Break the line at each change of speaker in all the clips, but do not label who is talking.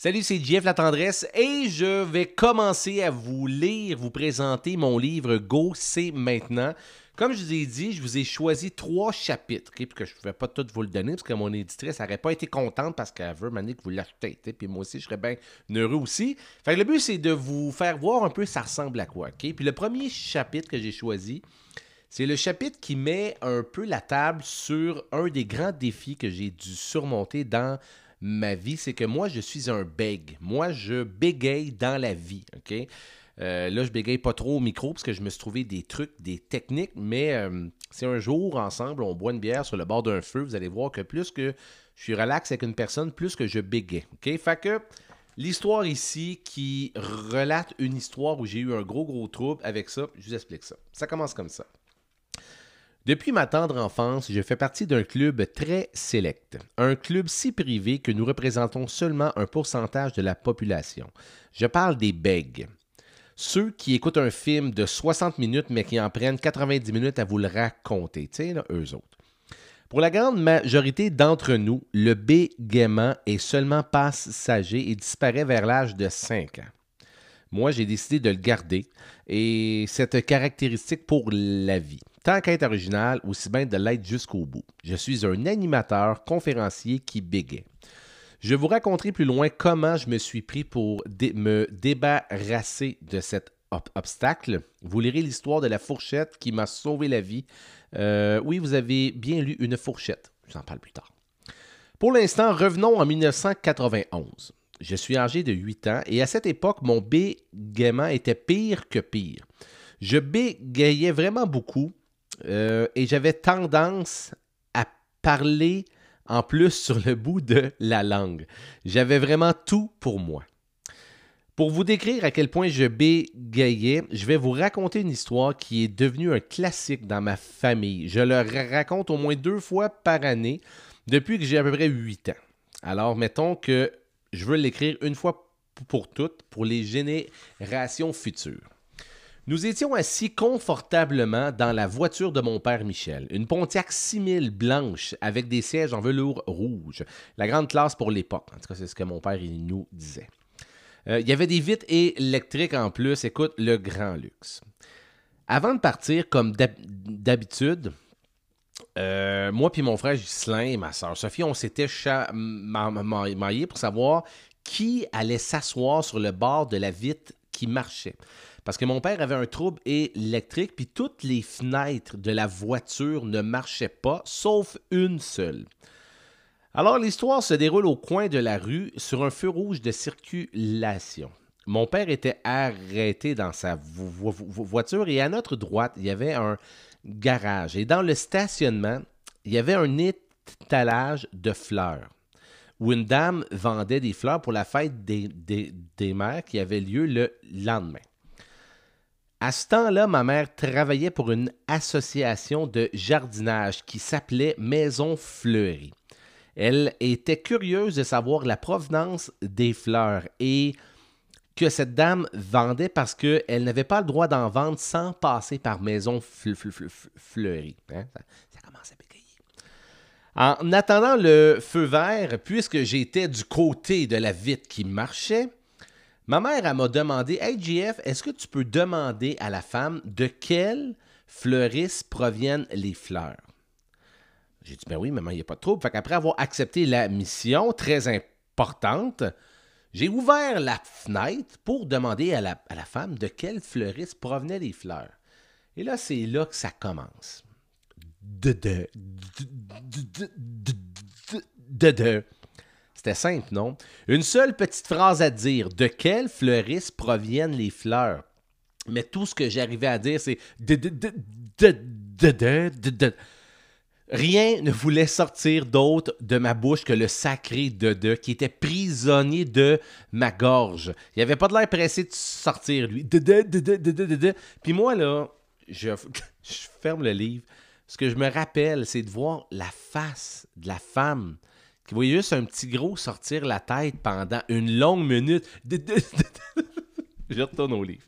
Salut, c'est Jeff La Tendresse et je vais commencer à vous lire, vous présenter mon livre Go, c'est maintenant. Comme je vous ai dit, je vous ai choisi trois chapitres, puis que je ne vais pas tout vous le donner parce que mon éditrice n'aurait pas été contente parce qu'elle veut m'amener que vous l'achetez, puis moi aussi je serais bien heureux aussi. Fait le but c'est de vous faire voir un peu ça ressemble à quoi? Puis le premier chapitre que j'ai choisi, c'est le chapitre qui met un peu la table sur un des grands défis que j'ai dû surmonter dans ma vie, c'est que moi, je suis un beg. Moi, je bégaye dans la vie, OK? Euh, là, je bégaye pas trop au micro parce que je me suis trouvé des trucs, des techniques, mais euh, c'est un jour ensemble, on boit une bière sur le bord d'un feu, vous allez voir que plus que je suis relax avec une personne, plus que je bégaye. OK? Fait que l'histoire ici qui relate une histoire où j'ai eu un gros, gros trouble avec ça, je vous explique ça. Ça commence comme ça. Depuis ma tendre enfance, je fais partie d'un club très sélect, un club si privé que nous représentons seulement un pourcentage de la population. Je parle des bègues. Ceux qui écoutent un film de 60 minutes mais qui en prennent 90 minutes à vous le raconter, tu eux autres. Pour la grande majorité d'entre nous, le bégaiement est seulement passager et disparaît vers l'âge de 5 ans. Moi, j'ai décidé de le garder et cette caractéristique pour la vie. Tant qu'être original, aussi bien de l'être jusqu'au bout. Je suis un animateur, conférencier qui bégait. Je vous raconterai plus loin comment je me suis pris pour me débarrasser de cet obstacle. Vous lirez l'histoire de la fourchette qui m'a sauvé la vie. Euh, oui, vous avez bien lu une fourchette. Je vous en parle plus tard. Pour l'instant, revenons en 1991. Je suis âgé de 8 ans et à cette époque, mon bégaiement était pire que pire. Je bégayais vraiment beaucoup euh, et j'avais tendance à parler en plus sur le bout de la langue. J'avais vraiment tout pour moi. Pour vous décrire à quel point je bégayais, je vais vous raconter une histoire qui est devenue un classique dans ma famille. Je le raconte au moins deux fois par année depuis que j'ai à peu près 8 ans. Alors, mettons que je veux l'écrire une fois pour toutes pour les générations futures. Nous étions assis confortablement dans la voiture de mon père Michel, une Pontiac 6000 blanche avec des sièges en velours rouge, la grande classe pour l'époque. En tout cas, c'est ce que mon père nous disait. Euh, il y avait des vitres électriques en plus, écoute, le grand luxe. Avant de partir, comme d'habitude, euh, moi puis mon frère Ghislain et ma soeur Sophie, on s'était maillés pour savoir qui allait s'asseoir sur le bord de la vitre qui marchait. Parce que mon père avait un trouble électrique, puis toutes les fenêtres de la voiture ne marchaient pas, sauf une seule. Alors l'histoire se déroule au coin de la rue sur un feu rouge de circulation. Mon père était arrêté dans sa voiture et à notre droite, il y avait un garage. Et dans le stationnement, il y avait un étalage de fleurs où une dame vendait des fleurs pour la fête des, des, mères qui avait lieu le lendemain. À ce temps-là, ma mère travaillait pour une association de jardinage qui s'appelait Maison Fleurie. Elle était curieuse de savoir la provenance des fleurs et que cette dame vendait parce qu'elle n'avait pas le droit d'en vendre sans passer par maison fleurie. Hein? Ça, commence à bégayer. En attendant le feu vert, puisque j'étais du côté de la vitre qui marchait, ma mère m'a demandé Hey GF, est-ce que tu peux demander à la femme de quelle fleuriste proviennent les fleurs J'ai dit Ben oui, maman, il n'y a pas de trouble. Fait qu'après avoir accepté la mission très importante, j'ai ouvert la fenêtre pour demander à la, femme de quel fleuriste provenaient les fleurs. Et là, c'est là que ça commence. De de C'était simple, non? Une seule petite phrase à dire. De quel fleuriste proviennent les fleurs? Mais tout ce que j'arrivais à dire, c'est Rien ne voulait sortir d'autre de ma bouche que le sacré de qui était prisonnier de ma gorge. Il avait pas de l'air pressé de sortir, lui. Puis moi, là, je, ferme le livre. Ce que je me rappelle, c'est de voir la face de la femme qui voyait juste un petit gros sortir la tête pendant une longue minute. je retourne au livre.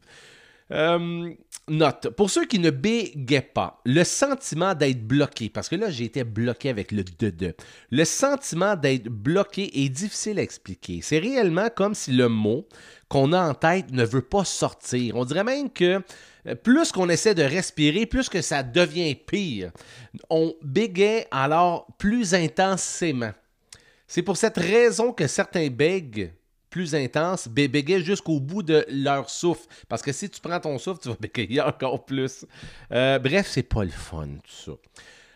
Euh, note, pour ceux qui ne bégaient pas, le sentiment d'être bloqué, parce que là j'ai été bloqué avec le de le sentiment d'être bloqué est difficile à expliquer. C'est réellement comme si le mot qu'on a en tête ne veut pas sortir. On dirait même que euh, plus qu'on essaie de respirer, plus que ça devient pire. On bégaye alors plus intensément. C'est pour cette raison que certains bègues plus intenses bégaient jusqu'au bout de leur souffle. Parce que si tu prends ton souffle, tu vas bégayer encore plus. Euh, bref, c'est pas le fun, tout ça.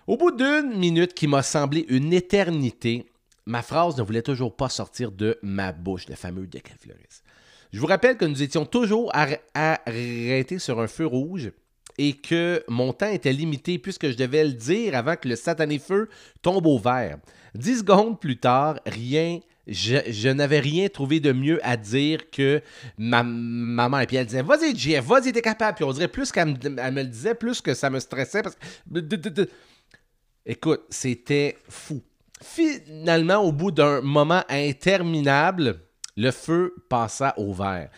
Au bout d'une minute qui m'a semblé une éternité, ma phrase ne voulait toujours pas sortir de ma bouche, le fameux Decafleuris. Je vous rappelle que nous étions toujours arrêtés sur un feu rouge et que mon temps était limité puisque je devais le dire avant que le satané feu tombe au vert. Dix secondes plus tard, rien, je, n'avais rien trouvé de mieux à dire que ma, maman. Et puis elle disait Vas-y, Jeff, vas-y, t'es capable. Puis on dirait plus qu'elle me, me, le disait, plus que ça me stressait. Parce que. Écoute, c'était fou. Finalement, au bout d'un moment interminable, le feu passa au vert.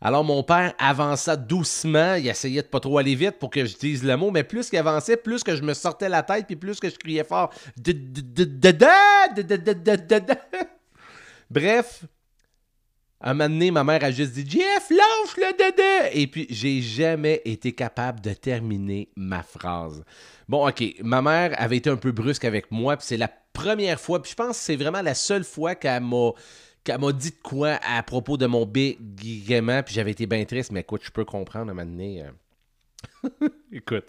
Alors mon père avança doucement, il essayait de pas trop aller vite pour que je dise le mot, mais plus qu'il avançait, plus que je me sortais la tête, puis plus que je criais fort. Bref, un moment donné, ma mère a juste dit Jeff, lâche le dédé! Et puis, j'ai jamais été capable de terminer ma phrase. Bon, OK, ma mère avait été un peu brusque avec moi, puis c'est la première fois, puis je pense que c'est vraiment la seule fois qu'elle m'a qu'elle m'a dit de quoi à propos de mon bégaiement, puis j'avais été bien triste, mais écoute, je peux comprendre à un moment donné. Euh. écoute.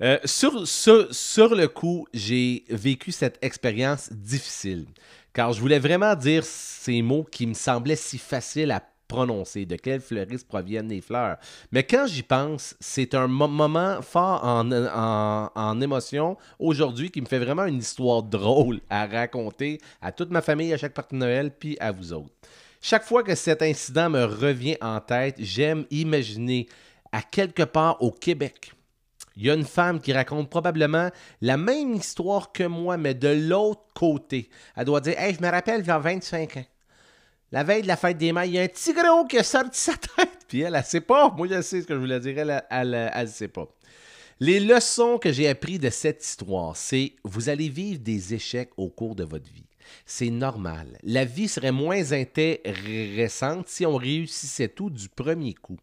Euh, sur, sur, le coup, j'ai vécu cette expérience difficile, car je voulais vraiment dire ces mots qui me semblaient si faciles à prononcer, de quel fleuriste proviennent les fleurs. Mais quand j'y pense, c'est un moment fort en, émotion aujourd'hui qui me fait vraiment une histoire drôle à raconter à toute ma famille, à chaque partie de Noël, puis à vous autres. Chaque fois que cet incident me revient en tête, j'aime imaginer à quelque part au Québec. Il y a une femme qui raconte probablement la même histoire que moi, mais de l'autre côté. Elle doit dire Hey, je me rappelle, vers 25 ans. La veille de la fête des mères, il y a un petit gros qui a sorti sa tête. Puis elle, elle sait pas. Moi, je sais ce que je voulais dire. Elle, elle, elle, sait pas. Les leçons que j'ai apprises de cette histoire, c'est vous allez vivre des échecs au cours de votre vie. C'est normal. La vie serait moins intéressante si on réussissait tout du premier coup.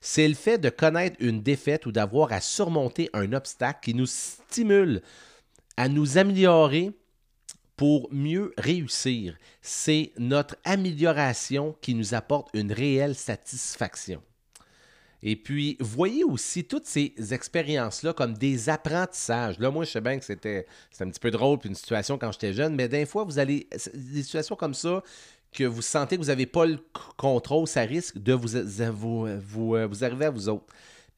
C'est le fait de connaître une défaite ou d'avoir à surmonter un obstacle qui nous stimule à nous améliorer pour mieux réussir. C'est notre amélioration qui nous apporte une réelle satisfaction. Et puis, voyez aussi toutes ces expériences-là comme des apprentissages. Là, moi, je sais bien que c'était un petit peu drôle, puis une situation quand j'étais jeune, mais d'un fois, vous allez. Des situations comme ça, que vous sentez que vous n'avez pas le contrôle, ça risque de vous, vous, vous, euh, vous arriver à vous autres.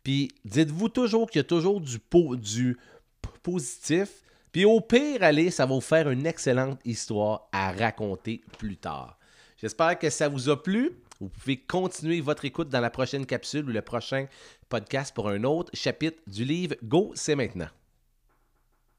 Puis, dites-vous toujours qu'il y a toujours du, du positif puis au pire, allez, ça va vous faire une excellente histoire à raconter plus tard. J'espère que ça vous a plu. Vous pouvez continuer votre écoute dans la prochaine capsule ou le prochain podcast pour un autre chapitre du livre Go, c'est maintenant.